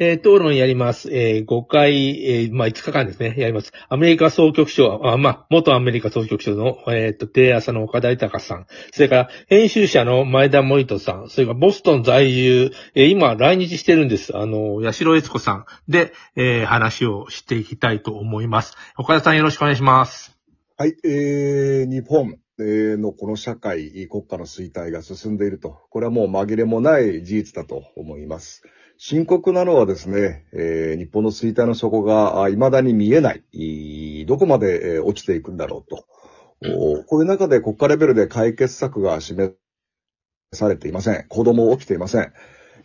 えー討論やります。えー5回、えーまあ、5日間ですね、やります。アメリカ総局長、あまあ、元アメリカ総局長の、えっ、と、テレ朝の岡田豊さん、それから、編集者の前田森人さん、それから、ボストン在住、えー今、来日してるんです。あの、八代悦子さんで、えー話をしていきたいと思います。岡田さんよろしくお願いします。はい、えー、日本のこの社会、国家の衰退が進んでいると。これはもう紛れもない事実だと思います。深刻なのはですね、えー日本の衰退の底が未だに見えない。どこまで、落ちていくんだろうと。おこういう中で国家レベルで解決策が示されていません。行動も起きていません。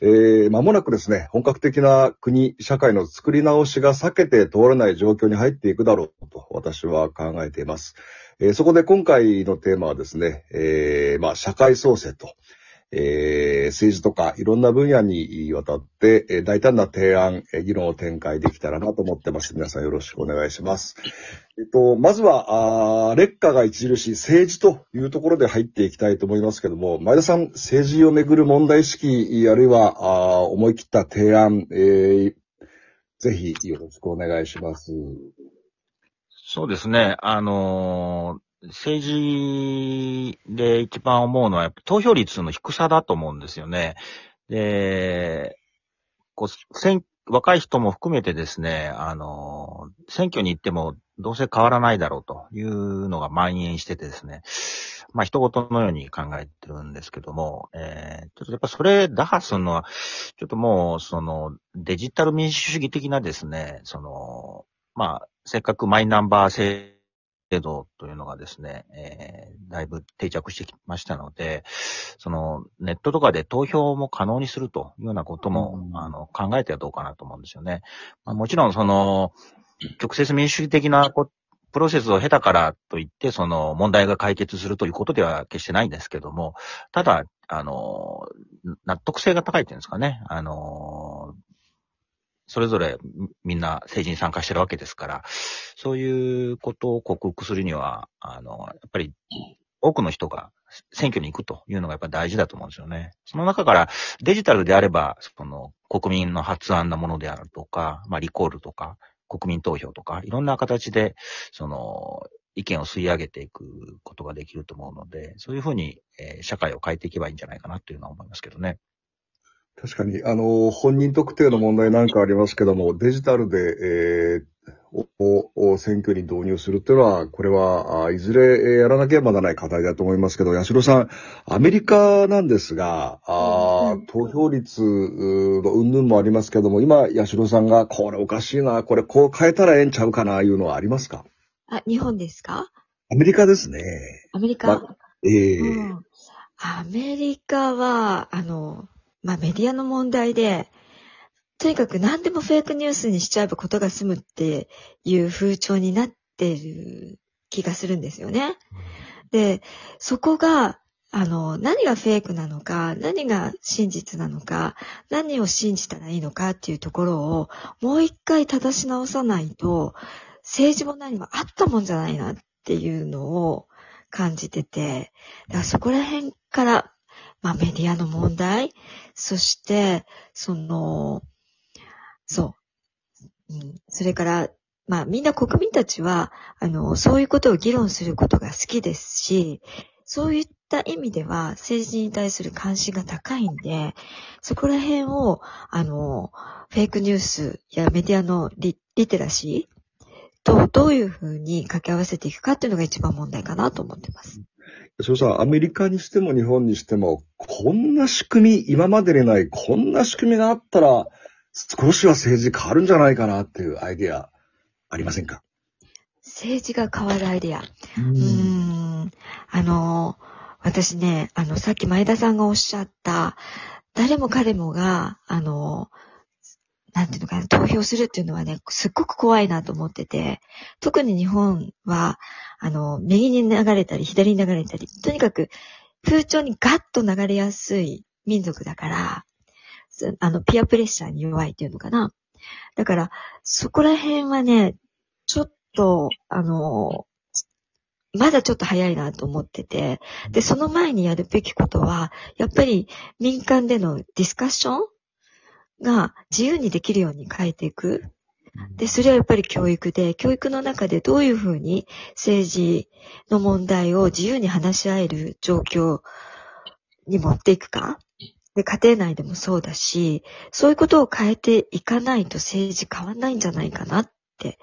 えー、間もなくですね、本格的な国、社会の作り直しが避けて通れない状況に入っていくだろうと私は考えています。えーそこで今回のテーマはですね、えーまあ、社会創生と、えー政治とかいろんな分野にわたって、えー大胆な提案、えー議論を展開できたらなと思ってます。皆さんよろしくお願いします。えっと、まずは、あ劣化が著しい政治というところで入っていきたいと思いますけども、前田さん、政治をめぐる問題意識、あるいは、あ思い切った提案、えーぜひよろしくお願いします。そうですね。あのー政治で一番思うのは、投票率の低さだと思うんですよね。で、こう、選若い人も含めてですね、あの選挙に行ってもどうせ変わらないだろうというのが蔓延しててですね、まあ、人事のように考えてるんですけども、えー、ちょっとやっぱそれ打破するのは、ちょっともう、その、デジタル民主主義的なですね、その、まあ、せっかくマイナンバー制度というのがですね、えーだいぶ定着してきましたので、その、ネットとかで投票も可能にするというようなことも、うんあの、考えてはどうかなと思うんですよね。まあ、もちろん、その、直接民主主義的なこプロセスを経たからといって、その問題が解決するということでは決してないんですけども、ただ、あの、納得性が高いっていうんですかね。あの、それぞれみんな政治に参加してるわけですから、そういうことを克服するには、あの、やっぱり多くの人が選挙に行くというのがやっぱり大事だと思うんですよね。その中からデジタルであれば、その国民の発案なものであるとか、まあリコールとか、国民投票とか、いろんな形で、その、意見を吸い上げていくことができると思うので、そういうふうに、えー社会を変えていけばいいんじゃないかなというのは思いますけどね。確かに、あの、本人特定の問題なんかありますけども、デジタルで、えーおお選挙に導入するっていうのは、これは、あいずれえーやらなければならない課題だと思いますけど、八代さん、アメリカなんですが、あ投票率の云々もありますけども、今、八代さんが、これおかしいな、これこう変えたらええんちゃうかな、いうのはありますか？あ、日本ですか？アメリカですね。アメリカ、まええ。うん。アメリカは、あの、まあ、メディアの問題で、とにかく何でもフェイクニュースにしちゃえばことが済むっていう風潮になってる気がするんですよね。で、そこが、あの、何がフェイクなのか、何が真実なのか、何を信じたらいいのかっていうところを、もう一回正し直さないと、政治も何もあったもんじゃないなっていうのを感じてて、だからそこら辺から、まあメディアの問題、そして、その、そう。うん、それから、まあみんな国民たちは、あの、そういうことを議論することが好きですし、そういった意味では政治に対する関心が高いんで、そこら辺を、あの、フェイクニュースやメディアのリリテラシーとどういうふうに掛け合わせていくかっていうのが一番問題かなと思ってます。そうさ、アメリカにしても日本にしても、こんな仕組み、今までにないこんな仕組みがあったら、少しは政治変わるんじゃないかなっていうアイディア、ありませんか？政治が変わるアイデア。ううーん。あの、私ね、あの、さっき前田さんがおっしゃった、誰も彼もが、あの、なんていうのかな、投票するっていうのはね、すっごく怖いなと思ってて、特に日本は、あの、右に流れたり、左に流れたり、とにかく、風潮にガッと流れやすい民族だから、あの、ピアプレッシャーに弱いっていうのかな。だから、そこら辺はね、ちょっと、あの、まだちょっと早いなと思ってて、で、その前にやるべきことは、やっぱり民間でのディスカッションが自由にできるように変えていく。で、それはやっぱり教育で、教育の中でどういうふうに政治の問題を自由に話し合える状況に持っていくか。で、家庭内でもそうだし、そういうことを変えていかないと政治変わんないんじゃないかなって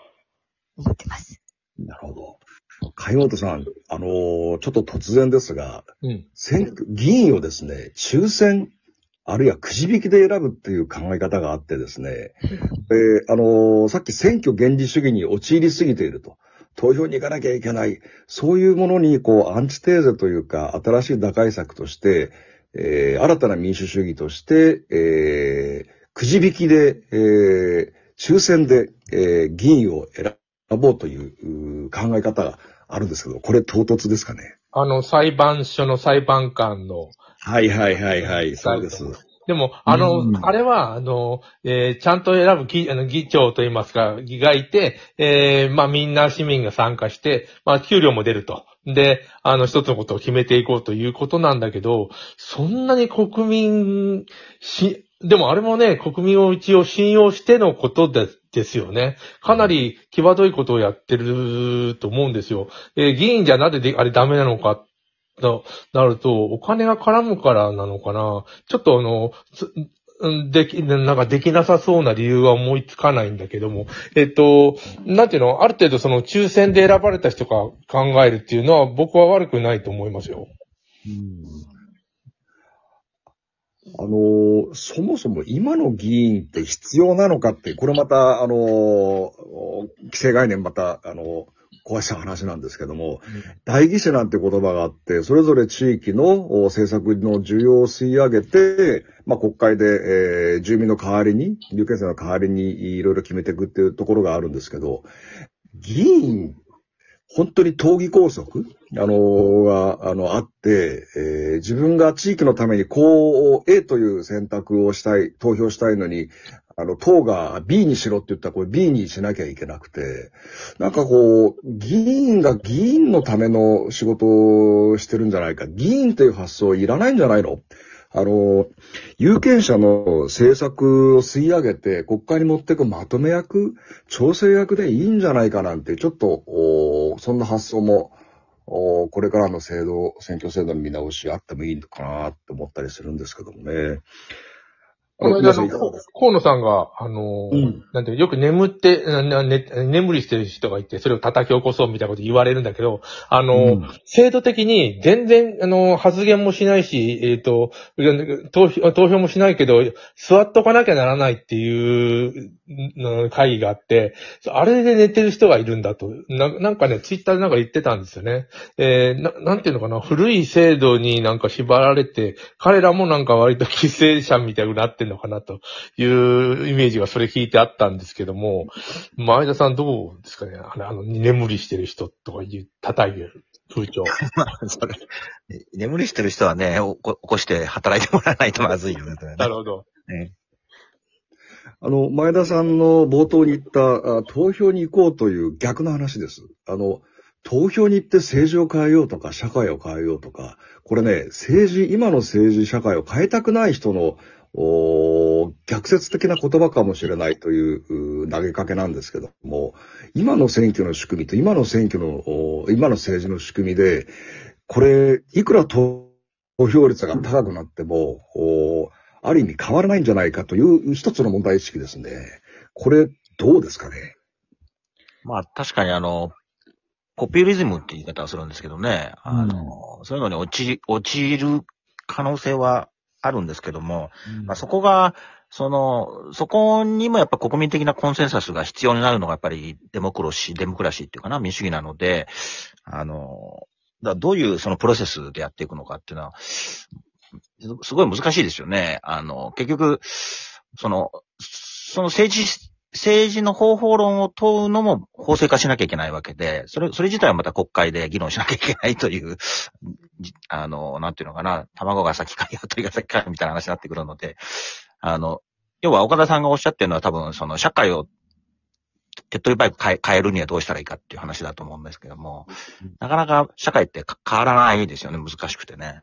思ってます。なるほど。海本さん、あのーちょっと突然ですが、うん。選挙、議員をですね、抽選、あるいはくじ引きで選ぶっていう考え方があってですね、えーあのーさっき選挙原理主義に陥りすぎていると。投票に行かなきゃいけない。そういうものに、こう、アンチテーゼというか、新しい打開策として、えー新たな民主主義として、えーくじ引きで、えー抽選で、えー議員を選ぼうという考え方があるんですけど、これ唐突ですかね？あの、裁判所の裁判官の、はいはいはいはい、そうです。でも、あの、うんあれは、あの、えーちゃんと選ぶ議あの議長といいますか、議がいて、えーまあみんな市民が参加して、まあ給料も出ると。で、あの、一つのことを決めていこうということなんだけど、そんなに国民、し、でもあれもね、国民を一応信用してのことでですよね。かなり際どいことをやってると思うんですよ。えー議員じゃなぜであれダメなのかとなると、お金が絡むからなのかな。ちょっとあの、でき、なんかできなさそうな理由は思いつかないんだけども、えっと、なんていうの、ある程度その抽選で選ばれた人が考えるっていうのは僕は悪くないと思いますよ。うんあのそもそも今の議員って必要なのかって、これまた、あの規制概念また、あの壊した話なんですけども、代議士なんて言葉があって、それぞれ地域のお政策の需要を吸い上げて、まあ国会で、えー住民の代わりに、有権者の代わりにいろいろ決めていくっていうところがあるんですけど、議員、本当に党議拘束あの、が、あの、あって、えー自分が地域のためにこう、A という選択をしたい、投票したいのに、あの、党が B にしろって言ったらこれ B にしなきゃいけなくて、なんかこう、議員が議員のための仕事をしてるんじゃないか。議員という発想いらないんじゃないの？あの、有権者の政策を吸い上げて国会に持っていくまとめ役、調整役でいいんじゃないかなんて、ちょっと、そんな発想も、これからの制度、選挙制度の見直しあってもいいのかなと思ったりするんですけどもね。この間の河野さんが、あの、うんなんていうよく眠って、ね眠りしてる人がいて、それを叩き起こそうみたいなこと言われるんだけど、あの、うん制度的に全然、あの、発言もしないし、えっ、と、投票、投票もしないけど、座っとかなきゃならないっていうの会議があって、あれで寝てる人がいるんだと。ななんかね、ツイッターでなんか言ってたんですよね。えーな、なんていうのかな、古い制度になんか縛られて、彼らもなんか割と犠牲者みたいになってんのかなというイメージがそれ聞いてあったんですけども、前田さんどうですかね？あの、あの眠りしてる人とか言う、叩いてる風潮。それ、眠りしてる人はね、おこ起こして働いてもらわないとまずいよね。なるほど。ねあの、前田さんの冒頭に言ったあ投票に行こうという逆の話です。あの、投票に行って政治を変えようとか、社会を変えようとか、これね、政治、今の政治、社会を変えたくない人の、お逆説的な言葉かもしれないというう投げかけなんですけども、今の選挙の仕組みと今の選挙の、お今の政治の仕組みで、これ、いくら投票率が高くなっても、おある意味変わらないんじゃないかという一つの問題意識ですね。これ、どうですかね？まあ確かにあの、ポピュリズムって言い方をするんですけどね、あの、そういうのに陥陥る可能性はあるんですけども、まあ、そこが、その、そこにもやっぱ国民的なコンセンサスが必要になるのがやっぱりデモクラシー、デモクラシーっていうかな、民主主義なので、あの、だどういうそのプロセスでやっていくのかっていうのは、すすごい難しいですよね。あの、結局、その、その政治、政治の方法論を問うのも法制化しなきゃいけないわけで、それ、それ自体はまた国会で議論しなきゃいけないという、じあの、なんていうのかな、卵が先か鶏が先かみたいな話になってくるので、あの、要は岡田さんがおっしゃってるのは多分その社会を手っ取り早く変え変えるにはどうしたらいいかっていう話だと思うんですけども、なかなか社会ってか変わらないですよね、難しくてね。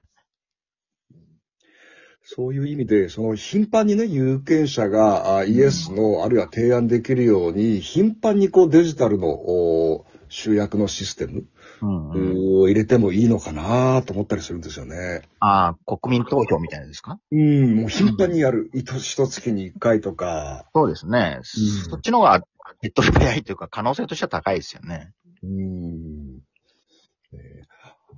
そういう意味で、その頻繁にね、有権者があイエスの、あるいは提案できるように、頻繁にこうデジタルのお集約のシステムを入れてもいいのかなと思ったりするんですよね。ああ、国民投票みたいなですか？うん、もう頻繁にやる。一一月に一回とか。そうですね。うんそっちの方が手っ取り早いというか、可能性としては高いですよね。うん。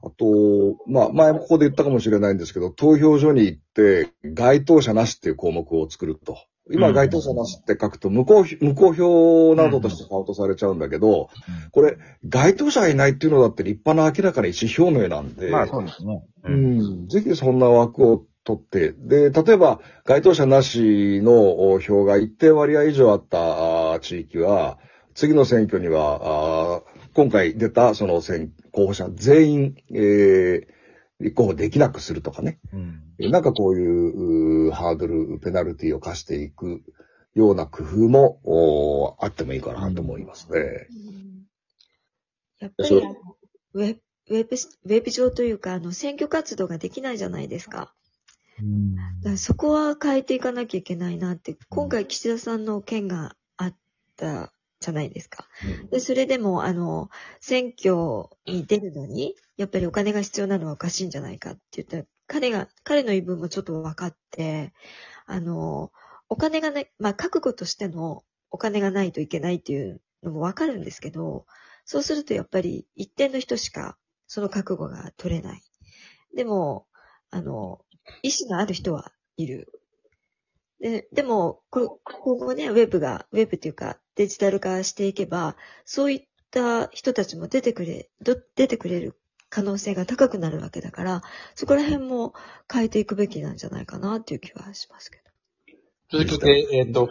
えーあと、まあ、前もここで言ったかもしれないんですけど、投票所に行って、該当者なしっていう項目を作ると。今、うん該当者なしって書くと、無効、無効票などとしてカウントされちゃうんだけど、これ、該当者がいないっていうのだって立派な明らかな意思表明なんで、まあそうですね。う。ん、ぜひそんな枠を取って、で、例えば、該当者なしのお票が一定割合以上あった地域は、次の選挙には、今回出たその選候補者全員、えー立候補できなくするとかね。うん。なんかこういううーハードル、ペナルティを課していくような工夫もおーあってもいいかなと思いますね。やっぱりあのウェウェブ、ウェブ上というか、あの、選挙活動ができないじゃないですか。だからそこは変えていかなきゃいけないなって、今回岸田さんの件があったじゃないですか。で、それでも、あの、選挙に出るのに、やっぱりお金が必要なのはおかしいんじゃないかって言ったら、彼が、彼の言い分もちょっと分かって、あの、お金がね、まあ、覚悟としてのお金がないといけないっていうのも分かるんですけど、そうするとやっぱり一定の人しかその覚悟が取れない。でも、あの、意思のある人はいる。で、でも、こ今後ね、ウェブが、ウェブというかデジタル化していけば、そういった人たちも出てくれ、出てくれる可能性が高くなるわけだから、そこら辺も変えていくべきなんじゃないかなっていう気はしますけど。続けて、えっ、と、